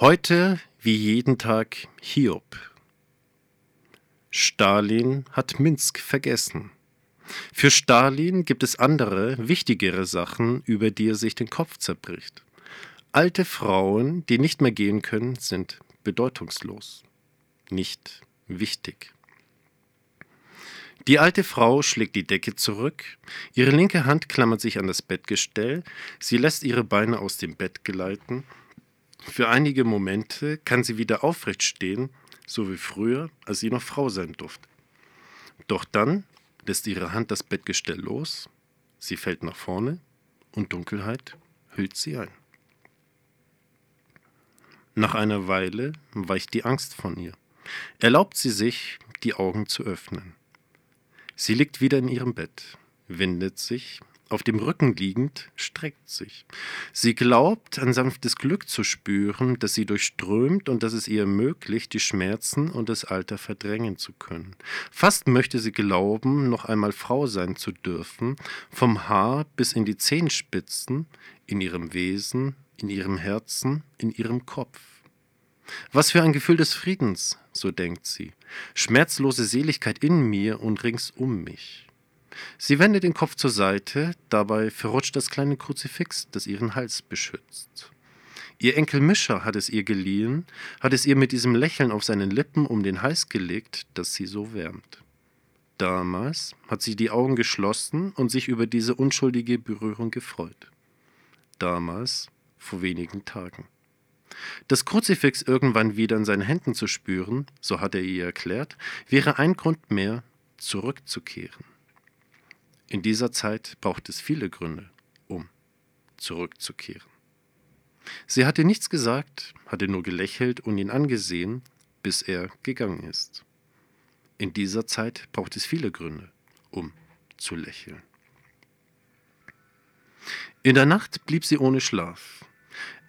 Heute wie jeden Tag Hiob. Stalin hat Minsk vergessen. Für Stalin gibt es andere, wichtigere Sachen, über die er sich den Kopf zerbricht. Alte Frauen, die nicht mehr gehen können, sind bedeutungslos, nicht wichtig. Die alte Frau schlägt die Decke zurück, ihre linke Hand klammert sich an das Bettgestell, sie lässt ihre Beine aus dem Bett gleiten für einige Momente kann sie wieder aufrecht stehen, so wie früher, als sie noch Frau sein durfte. Doch dann lässt ihre Hand das Bettgestell los, sie fällt nach vorne und Dunkelheit hüllt sie ein. Nach einer Weile weicht die Angst von ihr. Erlaubt sie sich, die Augen zu öffnen. Sie liegt wieder in ihrem Bett, windet sich, auf dem Rücken liegend, streckt sich. Sie glaubt, ein sanftes Glück zu spüren, das sie durchströmt und das es ihr ermöglicht, die Schmerzen und das Alter verdrängen zu können. Fast möchte sie glauben, noch einmal Frau sein zu dürfen, vom Haar bis in die Zehenspitzen, in ihrem Wesen, in ihrem Herzen, in ihrem Kopf. Was für ein Gefühl des Friedens, so denkt sie, schmerzlose Seligkeit in mir und rings um mich. Sie wendet den Kopf zur Seite, dabei verrutscht das kleine Kruzifix, das ihren Hals beschützt. Ihr Enkel Mischer hat es ihr geliehen, hat es ihr mit diesem Lächeln auf seinen Lippen um den Hals gelegt, das sie so wärmt. Damals hat sie die Augen geschlossen und sich über diese unschuldige Berührung gefreut. Damals, vor wenigen Tagen. Das Kruzifix irgendwann wieder in seinen Händen zu spüren, so hat er ihr erklärt, wäre ein Grund mehr, zurückzukehren. In dieser Zeit braucht es viele Gründe, um zurückzukehren. Sie hatte nichts gesagt, hatte nur gelächelt und ihn angesehen, bis er gegangen ist. In dieser Zeit braucht es viele Gründe, um zu lächeln. In der Nacht blieb sie ohne Schlaf.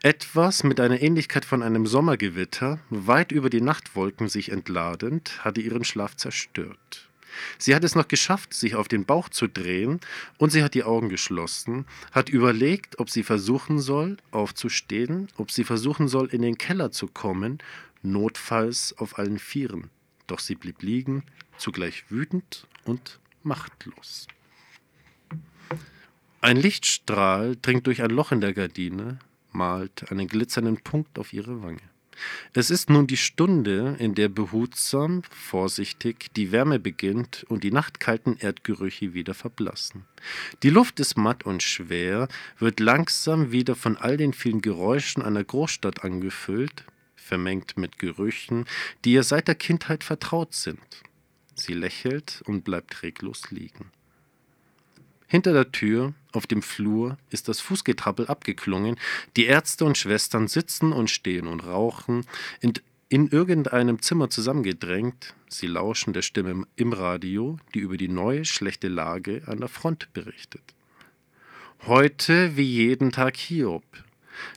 Etwas mit einer Ähnlichkeit von einem Sommergewitter, weit über die Nachtwolken sich entladend, hatte ihren Schlaf zerstört. Sie hat es noch geschafft, sich auf den Bauch zu drehen, und sie hat die Augen geschlossen, hat überlegt, ob sie versuchen soll, aufzustehen, ob sie versuchen soll, in den Keller zu kommen, notfalls auf allen Vieren. Doch sie blieb liegen, zugleich wütend und machtlos. Ein Lichtstrahl dringt durch ein Loch in der Gardine, malt einen glitzernden Punkt auf ihre Wange. Es ist nun die Stunde, in der behutsam, vorsichtig die Wärme beginnt und die nachtkalten Erdgerüche wieder verblassen. Die Luft ist matt und schwer, wird langsam wieder von all den vielen Geräuschen einer Großstadt angefüllt, vermengt mit Gerüchen, die ihr seit der Kindheit vertraut sind. Sie lächelt und bleibt reglos liegen. Hinter der Tür, auf dem Flur, ist das Fußgetrappel abgeklungen. Die Ärzte und Schwestern sitzen und stehen und rauchen, in, in irgendeinem Zimmer zusammengedrängt. Sie lauschen der Stimme im Radio, die über die neue schlechte Lage an der Front berichtet. Heute wie jeden Tag Hiob.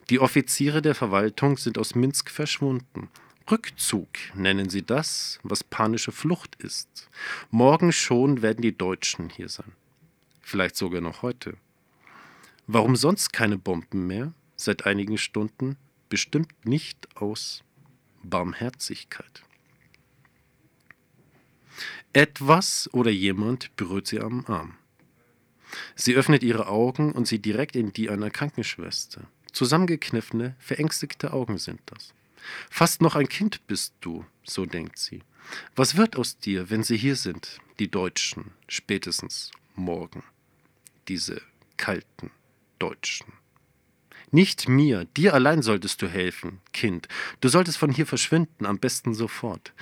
Die Offiziere der Verwaltung sind aus Minsk verschwunden. Rückzug nennen sie das, was panische Flucht ist. Morgen schon werden die Deutschen hier sein vielleicht sogar noch heute. Warum sonst keine Bomben mehr seit einigen Stunden? Bestimmt nicht aus Barmherzigkeit. Etwas oder jemand berührt sie am Arm. Sie öffnet ihre Augen und sieht direkt in die einer Krankenschwester. Zusammengekniffene, verängstigte Augen sind das. Fast noch ein Kind bist du, so denkt sie. Was wird aus dir, wenn sie hier sind, die Deutschen, spätestens morgen? diese kalten Deutschen. Nicht mir, dir allein solltest du helfen, Kind. Du solltest von hier verschwinden, am besten sofort.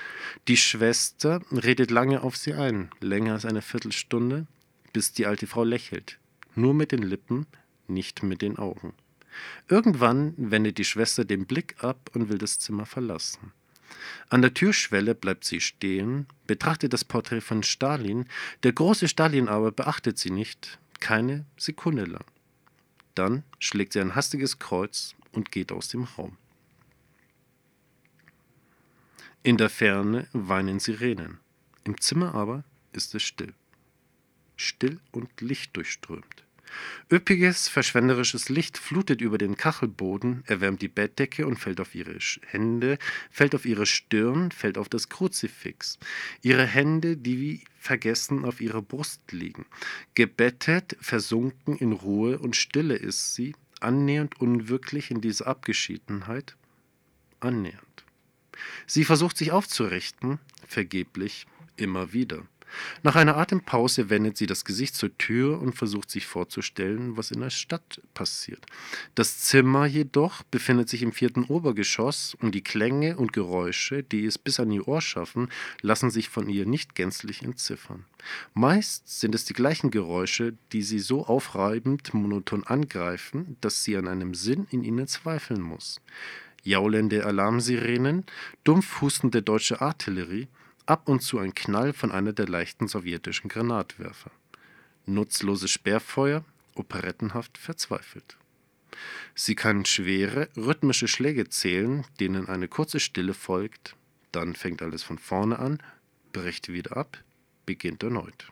Die Schwester redet lange auf sie ein, länger als eine Viertelstunde, bis die alte Frau lächelt. Nur mit den Lippen, nicht mit den Augen. Irgendwann wendet die Schwester den Blick ab und will das Zimmer verlassen. An der Türschwelle bleibt sie stehen, betrachtet das Porträt von Stalin, der große Stalin aber beachtet sie nicht, keine Sekunde lang. Dann schlägt sie ein hastiges Kreuz und geht aus dem Raum. In der Ferne weinen Sirenen. Im Zimmer aber ist es still. Still und lichtdurchströmt. Üppiges, verschwenderisches Licht flutet über den Kachelboden, erwärmt die Bettdecke und fällt auf ihre Hände, fällt auf ihre Stirn, fällt auf das Kruzifix. Ihre Hände, die wie vergessen auf ihrer Brust liegen. Gebettet, versunken in Ruhe und Stille ist sie, annähernd unwirklich in dieser Abgeschiedenheit. Annähernd. Sie versucht sich aufzurichten, vergeblich, immer wieder. Nach einer Atempause wendet sie das Gesicht zur Tür und versucht sich vorzustellen, was in der Stadt passiert. Das Zimmer jedoch befindet sich im vierten Obergeschoss und die Klänge und Geräusche, die es bis an ihr Ohr schaffen, lassen sich von ihr nicht gänzlich entziffern. Meist sind es die gleichen Geräusche, die sie so aufreibend monoton angreifen, dass sie an einem Sinn in ihnen zweifeln muss. Jaulende Alarmsirenen, dumpf hustende deutsche Artillerie, ab und zu ein Knall von einer der leichten sowjetischen Granatwerfer. Nutzloses Sperrfeuer, operettenhaft verzweifelt. Sie kann schwere, rhythmische Schläge zählen, denen eine kurze Stille folgt, dann fängt alles von vorne an, bricht wieder ab, beginnt erneut.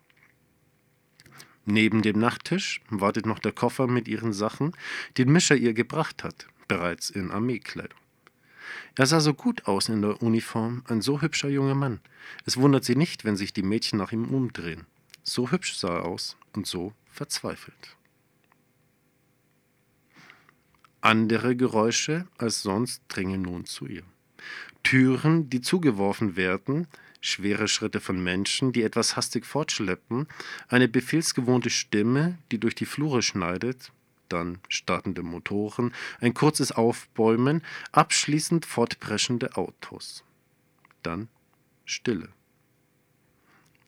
Neben dem Nachttisch wartet noch der Koffer mit ihren Sachen, den Mischer ihr gebracht hat, bereits in Armeekleidung. Er sah so gut aus in der Uniform, ein so hübscher junger Mann. Es wundert sie nicht, wenn sich die Mädchen nach ihm umdrehen. So hübsch sah er aus und so verzweifelt. Andere Geräusche als sonst dringen nun zu ihr. Türen, die zugeworfen werden, schwere Schritte von Menschen, die etwas hastig fortschleppen, eine befehlsgewohnte Stimme, die durch die Flure schneidet, dann startende Motoren, ein kurzes Aufbäumen, abschließend fortpreschende Autos. Dann Stille.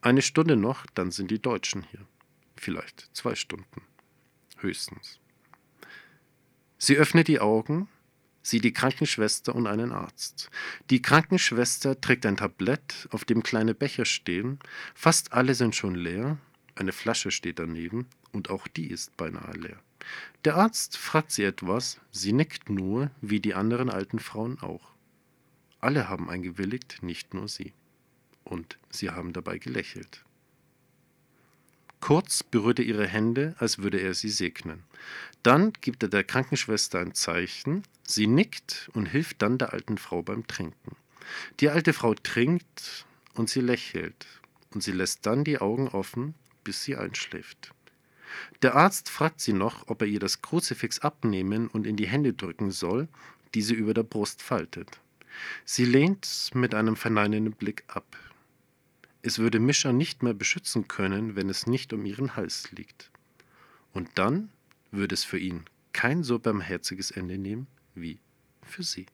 Eine Stunde noch, dann sind die Deutschen hier. Vielleicht zwei Stunden. Höchstens. Sie öffnet die Augen, sieht die Krankenschwester und einen Arzt. Die Krankenschwester trägt ein Tablett, auf dem kleine Becher stehen. Fast alle sind schon leer. Eine Flasche steht daneben und auch die ist beinahe leer. Der Arzt fragt sie etwas, sie nickt nur, wie die anderen alten Frauen auch. Alle haben eingewilligt, nicht nur sie. Und sie haben dabei gelächelt. Kurz berührt er ihre Hände, als würde er sie segnen. Dann gibt er der Krankenschwester ein Zeichen, sie nickt und hilft dann der alten Frau beim Trinken. Die alte Frau trinkt und sie lächelt, und sie lässt dann die Augen offen, bis sie einschläft. Der Arzt fragt sie noch, ob er ihr das Kruzifix abnehmen und in die Hände drücken soll, die sie über der Brust faltet. Sie lehnt mit einem verneinenden Blick ab. Es würde Mischa nicht mehr beschützen können, wenn es nicht um ihren Hals liegt. Und dann würde es für ihn kein so barmherziges Ende nehmen wie für sie.